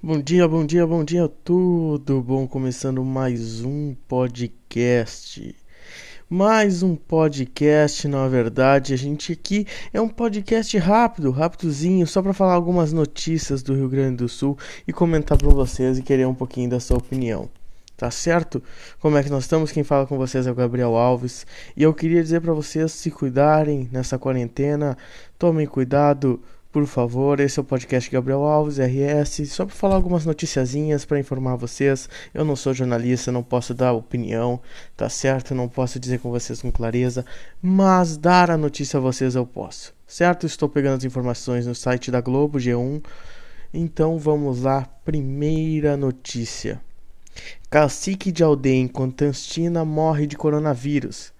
Bom dia, bom dia, bom dia, tudo bom? Começando mais um podcast. Mais um podcast, na verdade, a gente aqui é um podcast rápido, rapidozinho, só para falar algumas notícias do Rio Grande do Sul e comentar para vocês e querer um pouquinho da sua opinião. Tá certo? Como é que nós estamos? Quem fala com vocês é o Gabriel Alves. E eu queria dizer para vocês se cuidarem nessa quarentena, tomem cuidado, por favor, esse é o podcast Gabriel Alves, RS, só para falar algumas noticiazinhas para informar vocês. Eu não sou jornalista, não posso dar opinião, tá certo? Não posso dizer com vocês com clareza, mas dar a notícia a vocês eu posso, certo? Estou pegando as informações no site da Globo G1. Então vamos lá, primeira notícia. Cacique de aldeia em Constantina morre de coronavírus.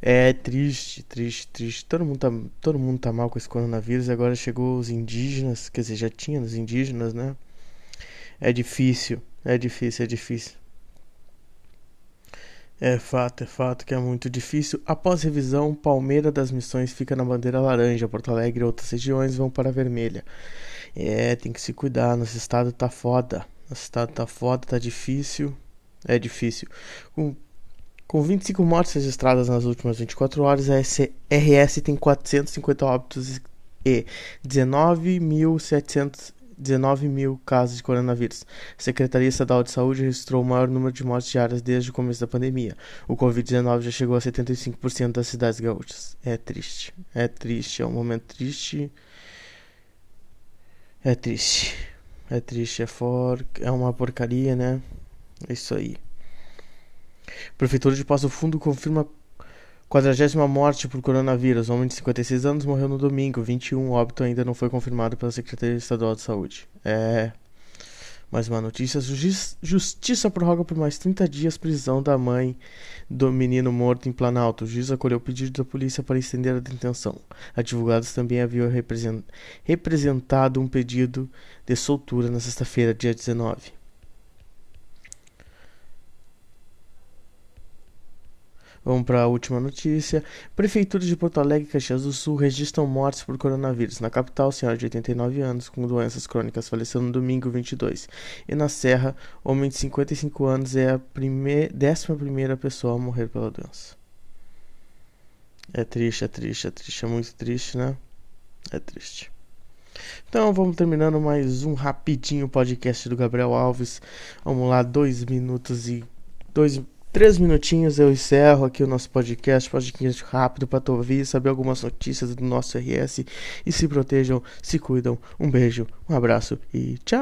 É triste, triste, triste. Todo mundo tá, todo mundo tá mal com esse coronavírus. Agora chegou os indígenas, quer dizer, já tinha os indígenas, né? É difícil, é difícil, é difícil. É fato, é fato que é muito difícil. Após revisão, Palmeira das Missões fica na bandeira laranja, Porto Alegre e outras regiões vão para a vermelha. É, tem que se cuidar, nosso estado tá foda. Nosso estado tá foda, tá difícil. É difícil. Com com 25 mortes registradas nas últimas 24 horas, a RS tem 450 óbitos e 19.719 mil casos de coronavírus. A Secretaria Estadual de Saúde registrou o maior número de mortes diárias desde o começo da pandemia. O Covid-19 já chegou a 75% das cidades gaúchas. É triste. É triste. É um momento triste. É triste. É triste. É, for... é uma porcaria, né? É isso aí. Prefeitura de Passo Fundo confirma 40 morte por coronavírus. Homem de 56 anos morreu no domingo. 21 óbito ainda não foi confirmado pela Secretaria Estadual de Saúde. É. Mais uma notícia: Justiça prorroga por mais 30 dias prisão da mãe do menino morto em Planalto. O juiz acolheu o pedido da polícia para estender a detenção. Advogados também haviam representado um pedido de soltura na sexta-feira, dia 19. Vamos para a última notícia. Prefeitura de Porto Alegre e Caxias do Sul registram mortes por coronavírus. Na capital, senhora de 89 anos com doenças crônicas faleceu no domingo 22. E na Serra, homem de 55 anos é a primeir, décima primeira pessoa a morrer pela doença. É triste, é triste, é triste, é muito triste, né? É triste. Então vamos terminando mais um rapidinho podcast do Gabriel Alves. Vamos lá, dois minutos e dois Três minutinhos eu encerro aqui o nosso podcast, podcast rápido para tu ouvir, saber algumas notícias do nosso RS e se protejam, se cuidam. Um beijo, um abraço e tchau!